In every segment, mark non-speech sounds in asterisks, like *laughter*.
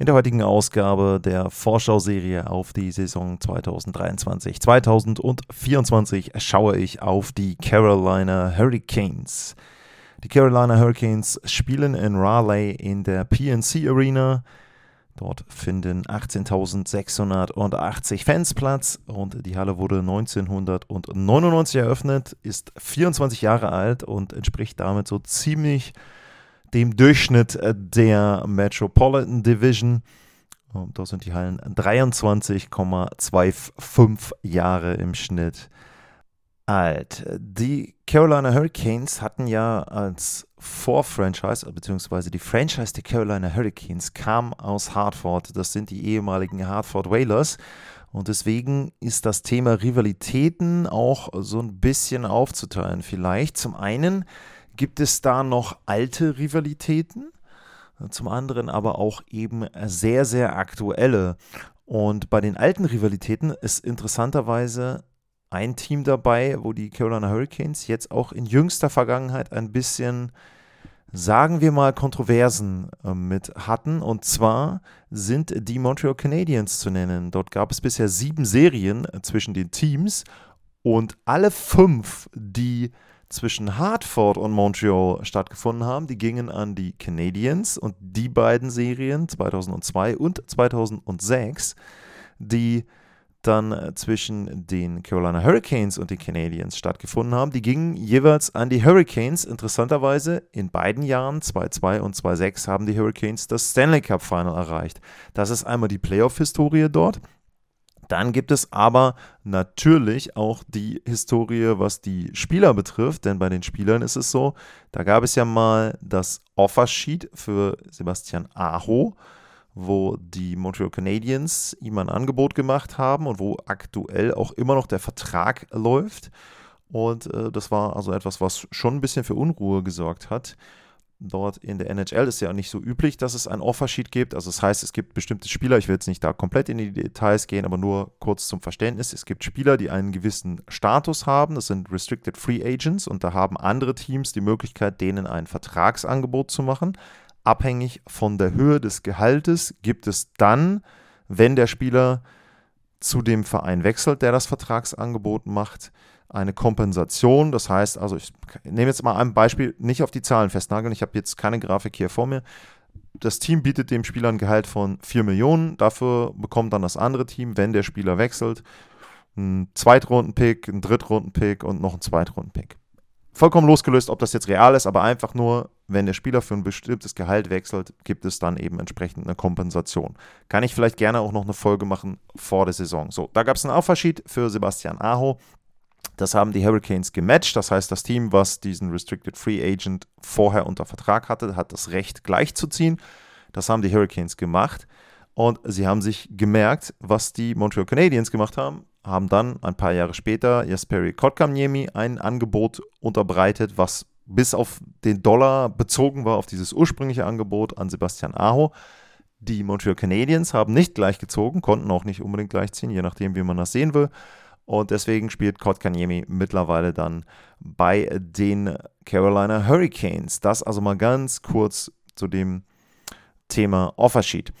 In der heutigen Ausgabe der Vorschauserie auf die Saison 2023-2024 schaue ich auf die Carolina Hurricanes. Die Carolina Hurricanes spielen in Raleigh in der PNC Arena. Dort finden 18.680 Fans Platz und die Halle wurde 1999 eröffnet, ist 24 Jahre alt und entspricht damit so ziemlich dem Durchschnitt äh, der Metropolitan Division. Und da sind die Hallen 23,25 Jahre im Schnitt alt. Die Carolina Hurricanes hatten ja als Vorfranchise, beziehungsweise die Franchise der Carolina Hurricanes kam aus Hartford. Das sind die ehemaligen Hartford Whalers. Und deswegen ist das Thema Rivalitäten auch so ein bisschen aufzuteilen. Vielleicht zum einen gibt es da noch alte Rivalitäten, zum anderen aber auch eben sehr, sehr aktuelle. Und bei den alten Rivalitäten ist interessanterweise ein Team dabei, wo die Carolina Hurricanes jetzt auch in jüngster Vergangenheit ein bisschen, sagen wir mal, Kontroversen äh, mit hatten. Und zwar sind die Montreal Canadiens zu nennen. Dort gab es bisher sieben Serien äh, zwischen den Teams und alle fünf, die zwischen Hartford und Montreal stattgefunden haben. Die gingen an die Canadiens und die beiden Serien 2002 und 2006, die dann äh, zwischen den Carolina Hurricanes und den Canadiens stattgefunden haben, die gingen jeweils an die Hurricanes. Interessanterweise in beiden Jahren, 2-2 und 2-6, haben die Hurricanes das Stanley Cup Final erreicht. Das ist einmal die Playoff-Historie dort. Dann gibt es aber natürlich auch die Historie, was die Spieler betrifft, denn bei den Spielern ist es so, da gab es ja mal das Offersheet für Sebastian Aho, wo die Montreal Canadiens ihm ein Angebot gemacht haben und wo aktuell auch immer noch der Vertrag läuft. Und äh, das war also etwas, was schon ein bisschen für Unruhe gesorgt hat dort in der NHL ist ja nicht so üblich, dass es ein Offersheet gibt. Also das heißt, es gibt bestimmte Spieler, ich will jetzt nicht da komplett in die Details gehen, aber nur kurz zum Verständnis. Es gibt Spieler, die einen gewissen Status haben, das sind Restricted Free Agents und da haben andere Teams die Möglichkeit, denen ein Vertragsangebot zu machen. Abhängig von der Höhe des Gehaltes gibt es dann, wenn der Spieler zu dem Verein wechselt, der das Vertragsangebot macht, eine Kompensation. Das heißt, also ich nehme jetzt mal ein Beispiel, nicht auf die Zahlen festnageln, ich habe jetzt keine Grafik hier vor mir. Das Team bietet dem Spieler ein Gehalt von 4 Millionen, dafür bekommt dann das andere Team, wenn der Spieler wechselt, einen Zweitrunden-Pick, einen Drittrunden-Pick und noch einen Zweitrunden-Pick. Vollkommen losgelöst, ob das jetzt real ist, aber einfach nur, wenn der Spieler für ein bestimmtes Gehalt wechselt, gibt es dann eben entsprechend eine Kompensation. Kann ich vielleicht gerne auch noch eine Folge machen vor der Saison. So, da gab es einen Aufverschied für Sebastian Aho. Das haben die Hurricanes gematcht. Das heißt, das Team, was diesen Restricted Free Agent vorher unter Vertrag hatte, hat das Recht gleichzuziehen. Das haben die Hurricanes gemacht. Und sie haben sich gemerkt, was die Montreal Canadiens gemacht haben, haben dann ein paar Jahre später Jesperi Kotkaniemi ein Angebot unterbreitet, was bis auf den Dollar bezogen war, auf dieses ursprüngliche Angebot an Sebastian Aho. Die Montreal Canadiens haben nicht gleichgezogen, konnten auch nicht unbedingt gleichziehen, je nachdem, wie man das sehen will. Und deswegen spielt Kotkaniemi mittlerweile dann bei den Carolina Hurricanes. Das also mal ganz kurz zu dem Thema Offersheet.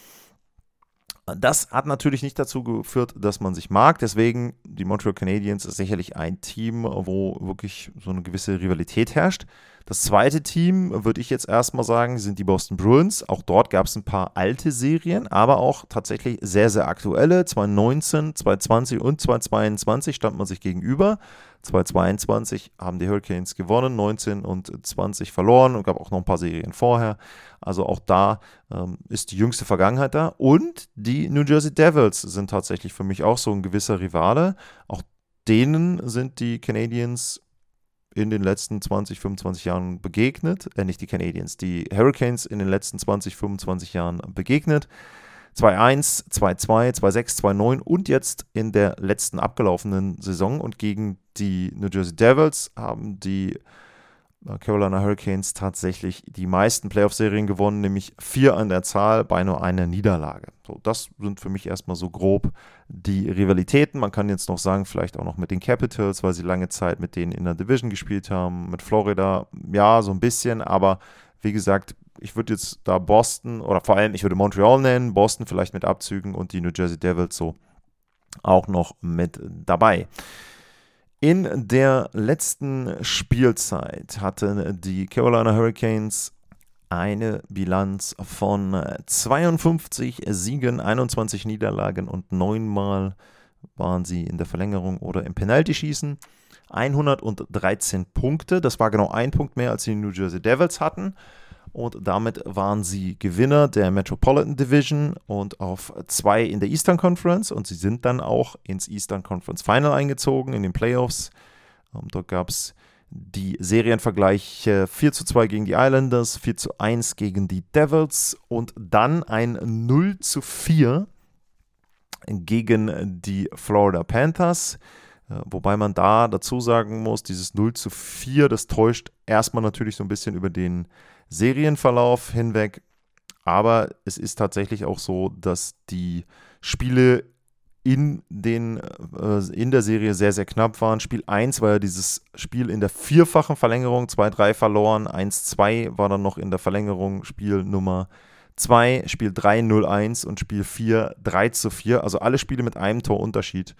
Das hat natürlich nicht dazu geführt, dass man sich mag. Deswegen, die Montreal Canadiens ist sicherlich ein Team, wo wirklich so eine gewisse Rivalität herrscht. Das zweite Team, würde ich jetzt erstmal sagen, sind die Boston Bruins. Auch dort gab es ein paar alte Serien, aber auch tatsächlich sehr, sehr aktuelle. 2019, 2020 und 2022 stand man sich gegenüber. 2022 haben die Hurricanes gewonnen, 19 und 20 verloren und gab auch noch ein paar Serien vorher. Also auch da ähm, ist die jüngste Vergangenheit da. Und die New Jersey Devils sind tatsächlich für mich auch so ein gewisser Rivale. Auch denen sind die Canadiens in den letzten 20, 25 Jahren begegnet, äh, nicht die Canadiens, die Hurricanes in den letzten 20, 25 Jahren begegnet. 2-1, 2-2, 2-6, 2-9 und jetzt in der letzten abgelaufenen Saison. Und gegen die New Jersey Devils haben die Carolina Hurricanes tatsächlich die meisten Playoff-Serien gewonnen, nämlich vier an der Zahl bei nur einer Niederlage. So, das sind für mich erstmal so grob die Rivalitäten. Man kann jetzt noch sagen, vielleicht auch noch mit den Capitals, weil sie lange Zeit mit denen in der Division gespielt haben, mit Florida, ja, so ein bisschen, aber wie gesagt, ich würde jetzt da Boston oder vor allem, ich würde Montreal nennen, Boston vielleicht mit Abzügen und die New Jersey Devils so auch noch mit dabei. In der letzten Spielzeit hatten die Carolina Hurricanes eine Bilanz von 52 Siegen, 21 Niederlagen und neunmal waren sie in der Verlängerung oder im Penalty-Schießen. 113 Punkte, das war genau ein Punkt mehr, als die New Jersey Devils hatten und damit waren sie Gewinner der Metropolitan Division und auf zwei in der Eastern Conference und sie sind dann auch ins Eastern Conference Final eingezogen in den Playoffs. Ähm, dort gab es die Serienvergleiche 4 zu 2 gegen die Islanders, 4 zu 1 gegen die Devils und dann ein 0 zu 4 gegen die Florida Panthers. Äh, wobei man da dazu sagen muss, dieses 0 zu 4, das täuscht erstmal natürlich so ein bisschen über den Serienverlauf hinweg. Aber es ist tatsächlich auch so, dass die Spiele in, den, äh, in der Serie sehr, sehr knapp waren. Spiel 1 war ja dieses Spiel in der vierfachen Verlängerung, 2-3 verloren, 1-2 war dann noch in der Verlängerung Spiel Nummer 2, Spiel 3 0-1 und Spiel 4 3 4. Also alle Spiele mit einem Torunterschied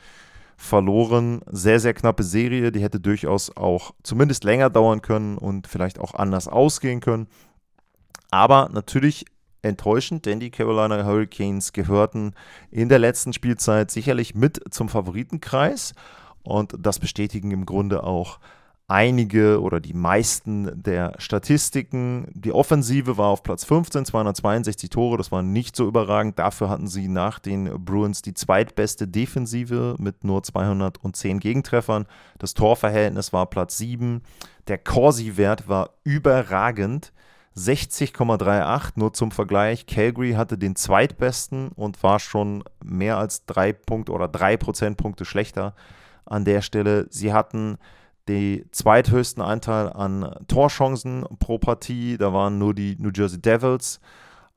verloren. Sehr, sehr knappe Serie, die hätte durchaus auch zumindest länger dauern können und vielleicht auch anders ausgehen können. Aber natürlich enttäuschend, denn die Carolina Hurricanes gehörten in der letzten Spielzeit sicherlich mit zum Favoritenkreis und das bestätigen im Grunde auch einige oder die meisten der Statistiken. Die Offensive war auf Platz 15, 262 Tore, das war nicht so überragend. Dafür hatten sie nach den Bruins die zweitbeste Defensive mit nur 210 Gegentreffern. Das Torverhältnis war Platz 7. Der Corsi-Wert war überragend. 60,38 nur zum Vergleich. Calgary hatte den zweitbesten und war schon mehr als drei Punkte oder drei Prozentpunkte schlechter an der Stelle. Sie hatten den zweithöchsten Anteil an Torchancen pro Partie. Da waren nur die New Jersey Devils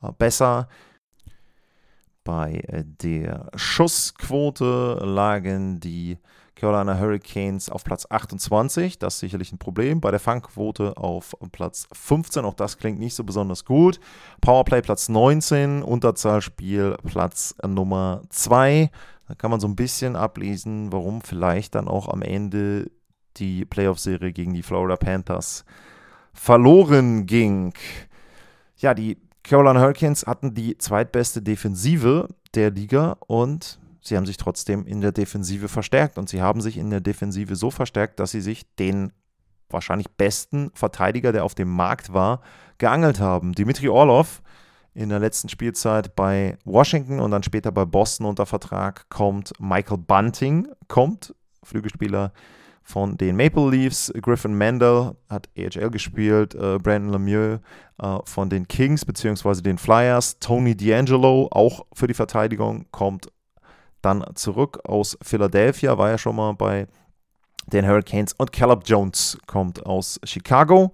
äh, besser. Bei äh, der Schussquote lagen die Carolina Hurricanes auf Platz 28, das ist sicherlich ein Problem. Bei der Fangquote auf Platz 15, auch das klingt nicht so besonders gut. Powerplay Platz 19, Unterzahlspiel Platz Nummer 2. Da kann man so ein bisschen ablesen, warum vielleicht dann auch am Ende die Playoff-Serie gegen die Florida Panthers verloren ging. Ja, die Carolina Hurricanes hatten die zweitbeste Defensive der Liga und sie haben sich trotzdem in der Defensive verstärkt. Und sie haben sich in der Defensive so verstärkt, dass sie sich den wahrscheinlich besten Verteidiger, der auf dem Markt war, geangelt haben. Dimitri Orlov in der letzten Spielzeit bei Washington und dann später bei Boston unter Vertrag kommt. Michael Bunting kommt, Flügelspieler von den Maple Leafs. Griffin Mandel hat AHL gespielt. Äh, Brandon Lemieux äh, von den Kings bzw. den Flyers. Tony D'Angelo, auch für die Verteidigung, kommt dann zurück aus Philadelphia, war ja schon mal bei den Hurricanes. Und Caleb Jones kommt aus Chicago.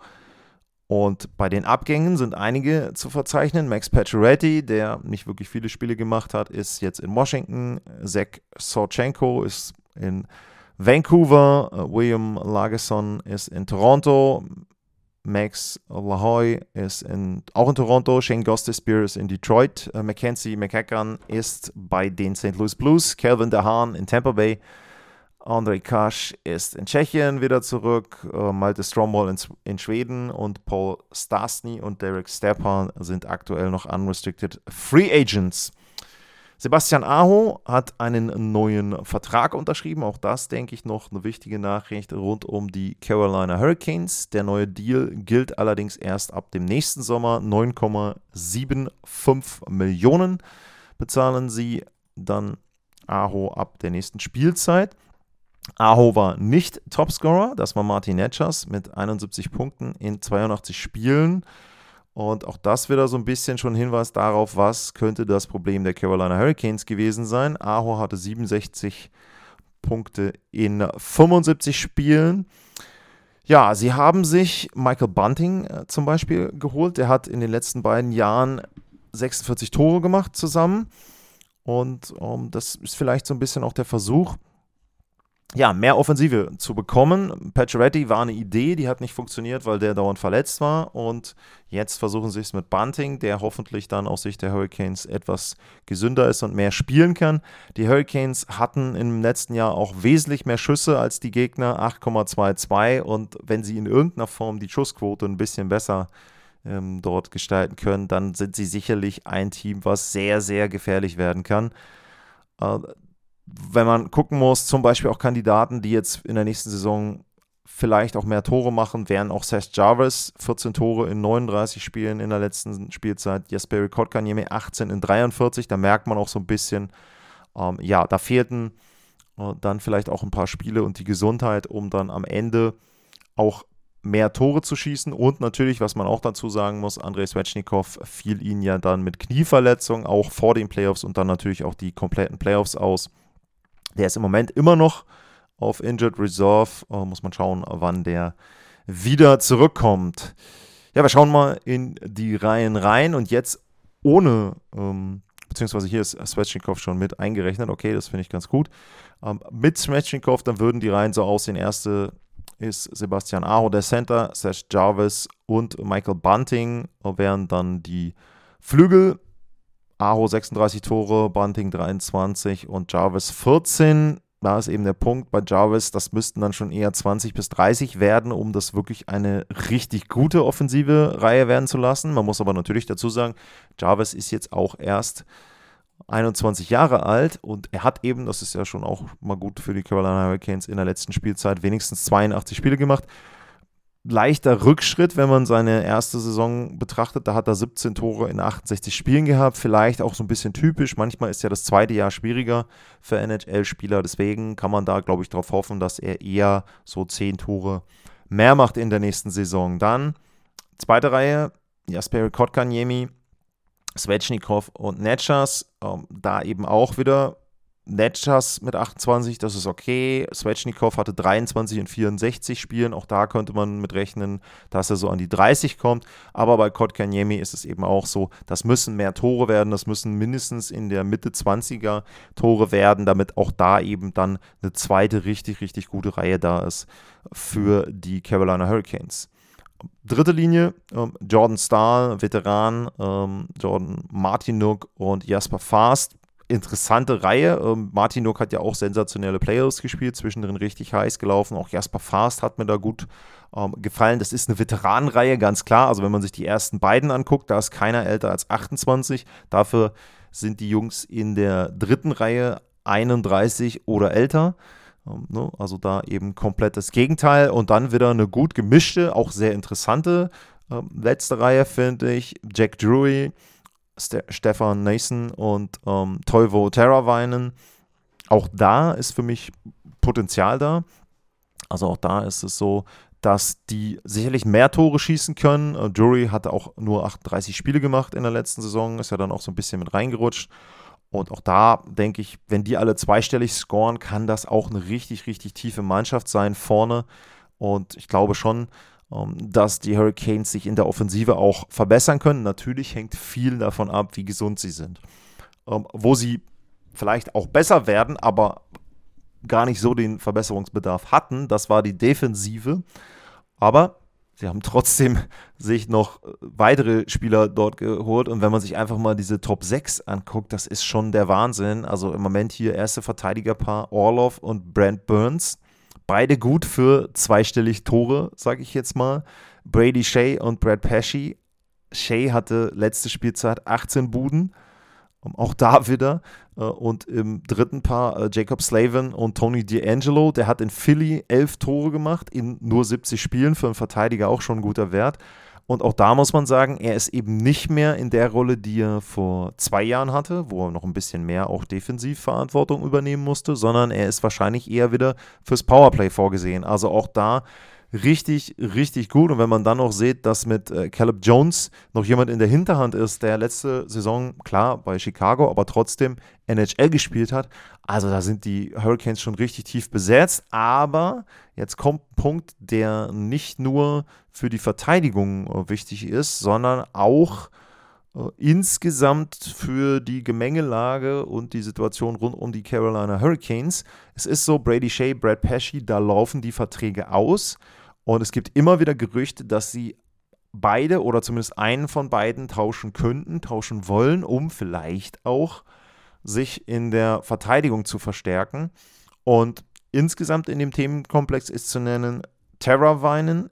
Und bei den Abgängen sind einige zu verzeichnen. Max Pacioretty, der nicht wirklich viele Spiele gemacht hat, ist jetzt in Washington. Zach Sorchenko ist in Vancouver, äh, William Lagesson ist in Toronto, Max Lahoy ist in, auch in Toronto, Shane Gostisbehere ist in Detroit, uh, Mackenzie McEachran ist bei den St. Louis Blues, Calvin DeHaan in Tampa Bay, Andrei Kasch ist in Tschechien wieder zurück, uh, Malte Stromwall in, in, Schweden und Paul Stastny und Derek Stepan sind aktuell noch unrestricted Free Agents. Sebastian Aho hat einen neuen Vertrag unterschrieben. Auch das, denke ich, noch eine wichtige Nachricht rund um die Carolina Hurricanes. Der neue Deal gilt allerdings erst ab dem nächsten Sommer. 9,75 Millionen bezahlen sie dann Aho ab der nächsten Spielzeit. Aho war nicht Topscorer, das war Martin Netschers mit 71 Punkten in 82 Spielen. Und auch das wieder so ein bisschen schon Hinweis darauf, was könnte das Problem der Carolina Hurricanes gewesen sein. Aho hatte 67 Punkte in 75 Spielen. Ja, sie haben sich Michael Bunting äh, zum Beispiel geholt. Der hat in den letzten beiden Jahren 46 Tore gemacht zusammen. Und ähm, das ist vielleicht so ein bisschen auch der Versuch, ja, mehr Offensive zu bekommen. Pacioretty war eine Idee, die hat nicht funktioniert, weil der dauernd verletzt war. Und jetzt versuchen sie es mit Bunting, der hoffentlich dann aus Sicht der Hurricanes etwas gesünder ist und mehr spielen kann. Die Hurricanes hatten im letzten Jahr auch wesentlich mehr Schüsse als die Gegner, 8,22. Und wenn sie in irgendeiner Form die Schussquote ein bisschen besser ähm, dort gestalten können, dann sind sie sicherlich ein Team, was sehr, sehr gefährlich werden kann. Äh, wenn man gucken muss, zum Beispiel auch Kandidaten, die jetzt in der nächsten Saison vielleicht auch mehr Tore machen, wären auch Seth Jarvis, 14 Tore in 39 Spielen in der letzten Spielzeit, Jesperi Kotkaniemi 18 in 43, da merkt man auch so ein bisschen, ähm, ja, da fehlten äh, dann vielleicht auch ein paar Spiele und die Gesundheit, um dann am Ende auch mehr Tore zu schießen. Und natürlich, was man auch dazu sagen muss, Andrei Svechnikov fiel ihnen ja dann mit Knieverletzung auch vor den Playoffs und dann natürlich auch die kompletten Playoffs aus. Der ist im Moment immer noch auf Injured Reserve. Uh, muss man schauen, wann der wieder zurückkommt. Ja, wir schauen mal in die Reihen rein und jetzt ohne, ähm, beziehungsweise hier ist Svechnikov schon mit eingerechnet. Okay, das finde ich ganz gut. Ähm, mit Svechnikov, dann würden die Reihen so aussehen. Erste ist Sebastian Aho, der Center, Serge Jarvis und Michael Bunting, während dann die Flügel Aho 36 Tore, Bunting 23 und Jarvis 14. Da ist eben der Punkt bei Jarvis, das müssten dann schon eher 20 bis 30 werden, um das wirklich eine richtig gute offensive Reihe werden zu lassen. Man muss aber natürlich dazu sagen, Jarvis ist jetzt auch erst 21 Jahre alt und er hat eben, das ist ja schon auch mal gut für die Carolina Hurricanes in der letzten Spielzeit, wenigstens 82 Spiele gemacht leichter Rückschritt, wenn man seine erste Saison betrachtet. Da hat er 17 Tore in 68 Spielen gehabt. Vielleicht auch so ein bisschen typisch. Manchmal ist ja das zweite Jahr schwieriger für NHL-Spieler. Deswegen kann man da, glaube ich, darauf hoffen, dass er eher so 10 Tore mehr macht in der nächsten Saison. Dann zweite Reihe, Jasperi Kotkaniemi, Svechnikov und Netschas. Ähm, da eben auch wieder Netschas mit 28, das ist okay. Svechnikov hatte 23 in 64 Spielen. Auch da könnte man mit rechnen, dass er so an die 30 kommt. Aber bei Kotkaniemi ist es eben auch so, das müssen mehr Tore werden. Das müssen mindestens in der Mitte 20er Tore werden, damit auch da eben dann eine zweite richtig, richtig gute Reihe da ist für die Carolina Hurricanes. Dritte Linie, ähm, Jordan Stahl, Veteran, ähm, Jordan Martinuk und Jasper Fast interessante Reihe. Ähm, Martin Nook hat ja auch sensationelle Playoffs gespielt, zwischendrin richtig heiß gelaufen. Auch Jasper Fast hat mir da gut ähm, gefallen. Das ist eine Veteranenreihe, ganz klar. Also wenn man sich die ersten beiden anguckt, da ist keiner älter als 28. Dafür sind die Jungs in der dritten Reihe 31 oder älter. Ähm, ne? Also da eben komplett das Gegenteil. Und dann wieder eine gut gemischte, auch sehr interessante ähm, letzte Reihe, finde ich. Jack Drury Ste Stefan Nason und ähm, Toivo Terravainen. Auch da ist für mich Potenzial da. Also auch da ist es so, dass die sicherlich mehr Tore schießen können. Uh, Jury hatte auch nur 38 Spiele gemacht in der letzten Saison, ist ja dann auch so ein bisschen mit reingerutscht. Und auch da denke ich, wenn die alle zweistellig scoren, kann das auch eine richtig, richtig tiefe Mannschaft sein vorne. Und ich glaube schon, dass die Hurricanes sich in der Offensive auch verbessern können. Natürlich hängt viel davon ab, wie gesund sie sind. Ähm, wo sie vielleicht auch besser werden, aber gar nicht so den Verbesserungsbedarf hatten, das war die Defensive. Aber sie haben trotzdem *laughs* sich noch weitere Spieler dort geholt. Und wenn man sich einfach mal diese Top 6 anguckt, das ist schon der Wahnsinn. Also im Moment hier erste Verteidigerpaar Orlov und Brent Burns. Beide gut für zweistellig Tore, sage ich jetzt mal. Brady Shea und Brad Pesci. Shea hatte letzte Spielzeit 18 Buden. Auch da wieder. Äh, und im dritten Paar äh, Jacob Slavin und Tony D'Angelo. Der hat in Philly elf Tore gemacht in nur 70 Spielen. Für einen Verteidiger auch schon ein guter Wert. Und auch da muss man sagen, er ist eben nicht mehr in der Rolle, die er vor zwei Jahren hatte, wo er noch ein bisschen mehr auch Defensivverantwortung übernehmen musste, sondern er ist wahrscheinlich eher wieder fürs Powerplay vorgesehen. Also auch da richtig, richtig gut. Und wenn man dann noch sieht, dass mit äh, Caleb Jones noch jemand in der Hinterhand ist, der letzte Saison, klar, bei Chicago, aber trotzdem NHL gespielt hat, also da sind die Hurricanes schon richtig tief besetzt. Aber jetzt kommt ein Punkt, der nicht nur für die Verteidigung äh, wichtig ist, sondern auch äh, insgesamt für die Gemengelage und die Situation rund um die Carolina Hurricanes. Es ist so, Brady Shea, Brad Pesci, da laufen die Verträge aus. Und es gibt immer wieder Gerüchte, dass sie beide oder zumindest einen von beiden tauschen könnten, tauschen wollen, um vielleicht auch sich in der Verteidigung zu verstärken. Und insgesamt in dem Themenkomplex ist zu nennen Terra Weinen,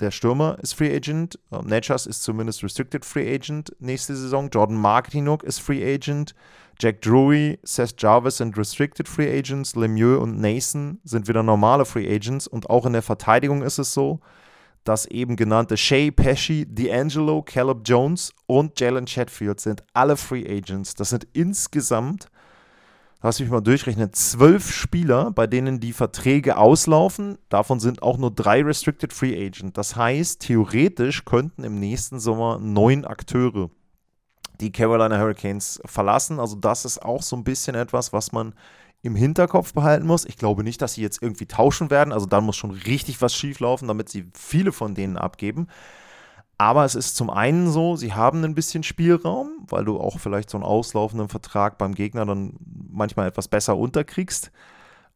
der Stürmer ist Free Agent, uh, Natchez ist zumindest Restricted Free Agent nächste Saison, Jordan Martinuk ist Free Agent, Jack Drury, Seth Jarvis sind Restricted Free Agents, Lemieux und Nason sind wieder normale Free Agents. Und auch in der Verteidigung ist es so, dass eben genannte Shea Pesci, D'Angelo, Caleb Jones und Jalen Chatfield sind alle Free Agents. Das sind insgesamt, lass mich mal durchrechnen, zwölf Spieler, bei denen die Verträge auslaufen. Davon sind auch nur drei Restricted Free Agent. Das heißt, theoretisch könnten im nächsten Sommer neun Akteure die Carolina Hurricanes verlassen. Also das ist auch so ein bisschen etwas, was man im Hinterkopf behalten muss. Ich glaube nicht, dass sie jetzt irgendwie tauschen werden. Also dann muss schon richtig was schieflaufen, damit sie viele von denen abgeben. Aber es ist zum einen so, sie haben ein bisschen Spielraum, weil du auch vielleicht so einen auslaufenden Vertrag beim Gegner dann manchmal etwas besser unterkriegst.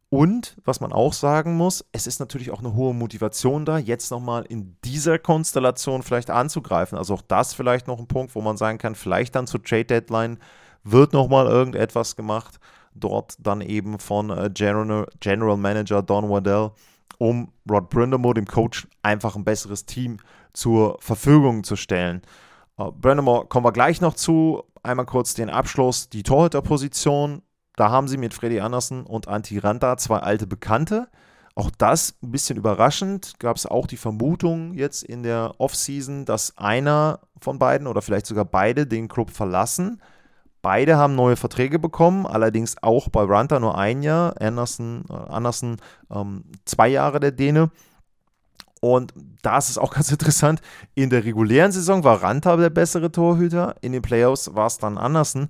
Und was man auch sagen muss, es ist natürlich auch eine hohe Motivation da, jetzt nochmal in dieser Konstellation vielleicht anzugreifen. Also auch das vielleicht noch ein Punkt, wo man sagen kann, vielleicht dann zur Trade Deadline wird nochmal irgendetwas gemacht. Dort dann eben von äh, General, Manager Don Waddell, um Rod Brindamore, dem Coach, einfach ein besseres Team zur Verfügung zu stellen. Uh, Brindamore kommen wir gleich noch zu. Einmal kurz den Abschluss, die Torhüterposition da haben sie mit Freddy Andersen und Antti Ranta zwei alte Bekannte. Auch das ein bisschen überraschend. Gab es auch die Vermutung jetzt in der Offseason, dass einer von beiden oder vielleicht sogar beide den Club verlassen. Beide haben neue Verträge bekommen, allerdings auch bei Ranta nur ein Jahr, Anderson, äh, Anderson ähm, zwei Jahre der Däne. Und da ist es auch ganz *laughs* interessant. In der regulären Saison war Ranta der bessere Torhüter, in den Playoffs war es dann Anderson.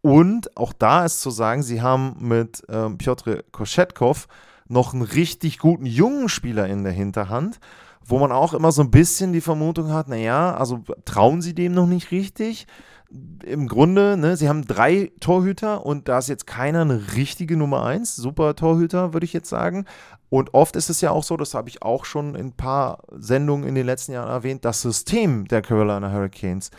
Und auch da ist zu sagen, sie haben mit ähm, Piotr Koschetkov noch einen richtig guten jungen Spieler in der Hinterhand, wo man auch immer so ein bisschen die Vermutung hat, naja, also trauen sie dem noch nicht richtig. Im Grunde, ne, sie haben drei Torhüter und da ist jetzt keiner eine richtige Nummer eins, super Torhüter, würde ich jetzt sagen. Und oft ist es ja auch so, das habe ich auch schon in ein paar Sendungen in den letzten Jahren erwähnt, das System der Carolina Hurricanes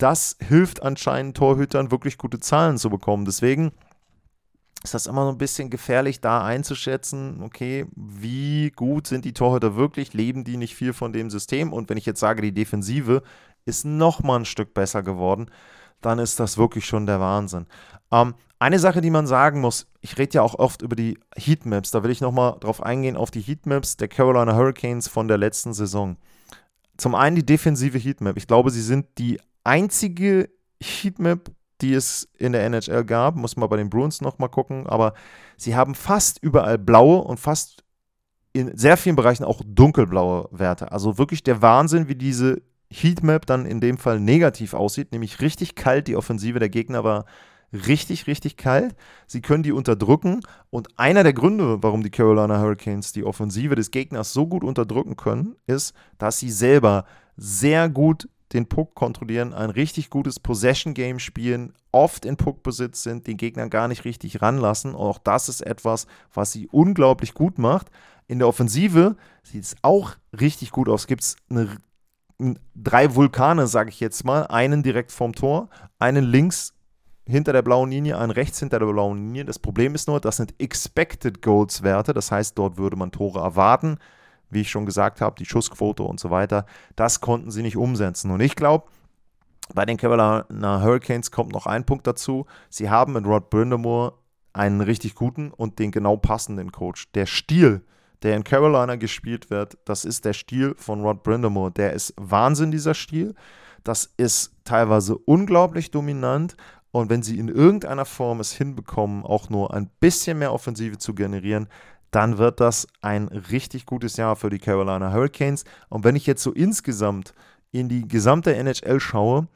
das hilft anscheinend Torhütern wirklich gute Zahlen zu bekommen. Deswegen ist das immer so ein bisschen gefährlich, da einzuschätzen, okay, wie gut sind die Torhüter wirklich, leben die nicht viel von dem System? Und wenn ich jetzt sage, die Defensive ist noch mal ein Stück besser geworden, dann ist das wirklich schon der Wahnsinn. Ähm, eine Sache, die man sagen muss, ich rede ja auch oft über die Heatmaps, da will ich noch mal drauf eingehen, auf die Heatmaps der Carolina Hurricanes von der letzten Saison. Zum einen die defensive Heatmap. Ich glaube, sie sind die einzige Heatmap, die es in der NHL gab. Muss man bei den Bruins nochmal gucken. Aber sie haben fast überall blaue und fast in sehr vielen Bereichen auch dunkelblaue Werte. Also wirklich der Wahnsinn, wie diese Heatmap dann in dem Fall negativ aussieht. Nämlich richtig kalt. Die Offensive der Gegner war richtig, richtig kalt. Sie können die unterdrücken. Und einer der Gründe, warum die Carolina Hurricanes die Offensive des Gegners so gut unterdrücken können, ist, dass sie selber sehr gut den Puck kontrollieren, ein richtig gutes Possession-Game spielen, oft in Puckbesitz sind, den Gegner gar nicht richtig ranlassen. Und auch das ist etwas, was sie unglaublich gut macht. In der Offensive sieht es auch richtig gut aus. Gibt es drei Vulkane, sage ich jetzt mal. Einen direkt vorm Tor, einen links hinter der blauen Linie, einen rechts hinter der blauen Linie. Das Problem ist nur, das sind Expected Goals Werte. Das heißt, dort würde man Tore erwarten wie ich schon gesagt habe, die Schussquote und so weiter, das konnten sie nicht umsetzen. Und ich glaube, bei den Carolina Hurricanes kommt noch ein Punkt dazu. Sie haben mit Rod Brindamore einen richtig guten und den genau passenden Coach. Der Stil, der in Carolina gespielt wird, das ist der Stil von Rod Brindamore. Der ist Wahnsinn, dieser Stil. Das ist teilweise unglaublich dominant. Und wenn sie in irgendeiner Form es hinbekommen, auch nur ein bisschen mehr Offensive zu generieren, dann wird das ein richtig gutes Jahr für die Carolina Hurricanes. Und wenn ich jetzt so insgesamt in die gesamte NHL schaue,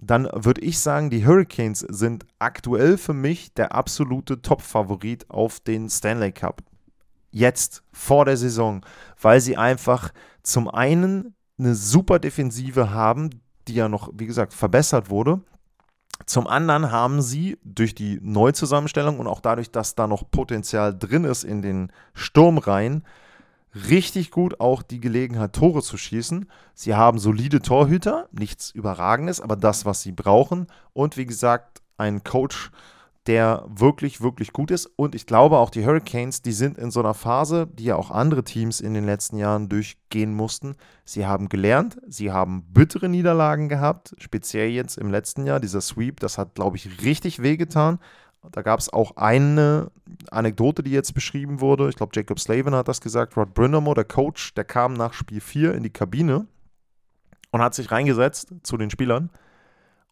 dann würde ich sagen, die Hurricanes sind aktuell für mich der absolute Top-Favorit auf den Stanley Cup. Jetzt, vor der Saison, weil sie einfach zum einen eine super Defensive haben, die ja noch, wie gesagt, verbessert wurde. Zum anderen haben sie durch die Neuzusammenstellung und auch dadurch, dass da noch Potenzial drin ist in den Sturmreihen, richtig gut auch die Gelegenheit, Tore zu schießen. Sie haben solide Torhüter, nichts Überragendes, aber das, was sie brauchen. Und wie gesagt, einen Coach, der wirklich, wirklich gut ist. Und ich glaube auch die Hurricanes, die sind in so einer Phase, die ja auch andere Teams in den letzten Jahren durchgehen mussten. Sie haben gelernt, sie haben bittere Niederlagen gehabt, speziell jetzt im letzten Jahr. Dieser Sweep, das hat, glaube ich, richtig wehgetan. Da gab es auch eine Anekdote, die jetzt beschrieben wurde. Ich glaube, Jacob Slavin hat das gesagt. Rod Brindamo, der Coach, der kam nach Spiel 4 in die Kabine und hat sich reingesetzt zu den Spielern.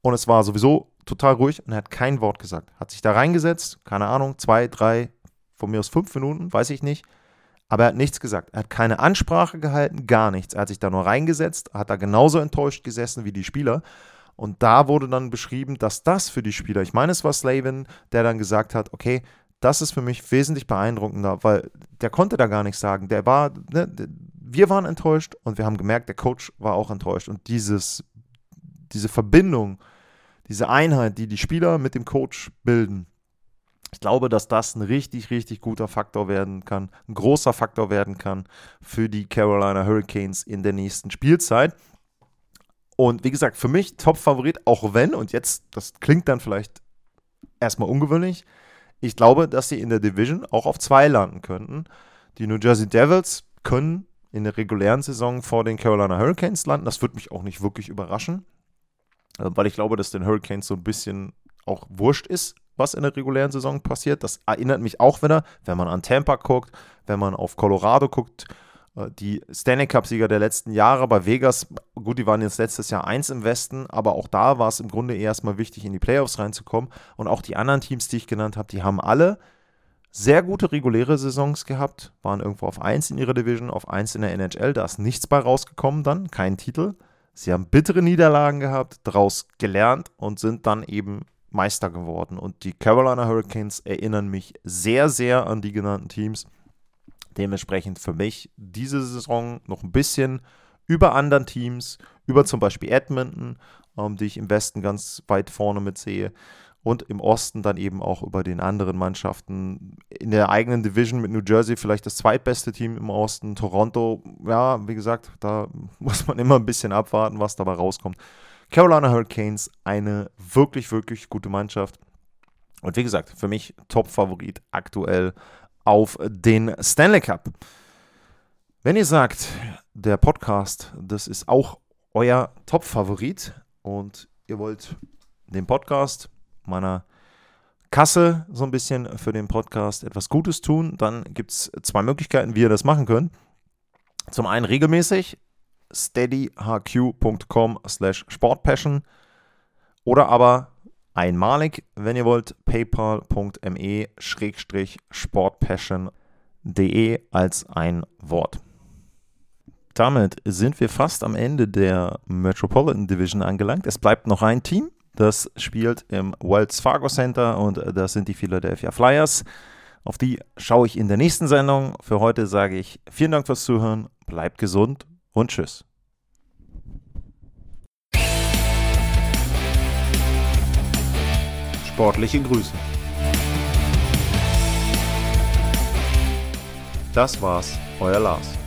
Und es war sowieso total ruhig und er hat kein Wort gesagt. Hat sich da reingesetzt, keine Ahnung, zwei, drei, von mir aus fünf Minuten, weiß ich nicht. Aber er hat nichts gesagt. Er hat keine Ansprache gehalten, gar nichts. Er hat sich da nur reingesetzt, hat da genauso enttäuscht gesessen wie die Spieler. Und da wurde dann beschrieben, dass das für die Spieler, ich meine, es war Slavin, der dann gesagt hat, okay, das ist für mich wesentlich beeindruckender, weil der konnte da gar nichts sagen. Der war, ne, wir waren enttäuscht und wir haben gemerkt, der Coach war auch enttäuscht. Und dieses, diese Verbindung, diese Einheit, die die Spieler mit dem Coach bilden, ich glaube, dass das ein richtig, richtig guter Faktor werden kann, ein großer Faktor werden kann für die Carolina Hurricanes in der nächsten Spielzeit. Und wie gesagt, für mich Top-Favorit, auch wenn, und jetzt, das klingt dann vielleicht erstmal ungewöhnlich, ich glaube, dass sie in der Division auch auf zwei landen könnten. Die New Jersey Devils können in der regulären Saison vor den Carolina Hurricanes landen. Das würde mich auch nicht wirklich überraschen, weil ich glaube, dass den Hurricanes so ein bisschen auch wurscht ist, was in der regulären Saison passiert. Das erinnert mich auch wieder, wenn man an Tampa guckt, wenn man auf Colorado guckt, äh, die Stanley Cup-Sieger der letzten Jahre bei Vegas, gut, die waren jetzt letztes Jahr eins im Westen, aber auch da war es im Grunde erstmal wichtig, in die Playoffs reinzukommen. Und auch die anderen Teams, die ich genannt habe, die haben alle sehr gute reguläre Saisons gehabt, waren irgendwo auf 1 in ihrer Division, auf 1 in der NHL, da ist nichts bei rausgekommen dann, kein Titel. Sie haben bittere Niederlagen gehabt, daraus gelernt und sind dann eben Meister geworden. Und die Carolina Hurricanes erinnern mich sehr, sehr an die genannten Teams. Dementsprechend für mich diese Saison noch ein bisschen über anderen Teams, über zum Beispiel Edmonton, ähm, die ich im Westen ganz weit vorne mit sehe. Und im Osten dann eben auch über den anderen Mannschaften. In der eigenen Division mit New Jersey vielleicht das zweitbeste Team im Osten. Toronto, ja, wie gesagt, da *laughs* muss man immer ein bisschen abwarten, was dabei rauskommt. Carolina Hurricanes, eine wirklich, wirklich gute Mannschaft. Und wie gesagt, für mich Top-Favorit aktuell auf den Stanley Cup. Wenn ihr sagt, der Podcast, das ist auch euer Top-Favorit und ihr wollt den Podcast meiner Kasse so ein bisschen für den Podcast etwas Gutes tun, dann gibt es zwei Möglichkeiten, wie ihr das machen könnt. Zum einen regelmäßig steadyhq.com slash sportpassion oder aber einmalig, wenn ihr wollt, paypal.me-sportpassion.de als ein Wort. Damit sind wir fast am Ende der Metropolitan Division angelangt. Es bleibt noch ein Team, das spielt im Wells Fargo Center und das sind die Philadelphia Flyers. Auf die schaue ich in der nächsten Sendung. Für heute sage ich vielen Dank fürs Zuhören, bleibt gesund und tschüss. Sportliche Grüße. Das war's, euer Lars.